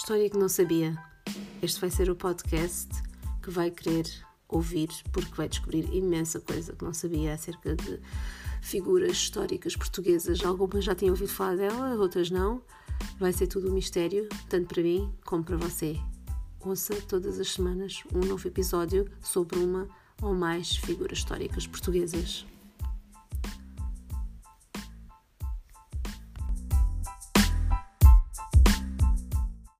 História que não sabia. Este vai ser o podcast que vai querer ouvir, porque vai descobrir imensa coisa que não sabia acerca de figuras históricas portuguesas. Algumas já tinham ouvido falar dela, outras não. Vai ser tudo um mistério, tanto para mim como para você. Ouça todas as semanas um novo episódio sobre uma ou mais figuras históricas portuguesas.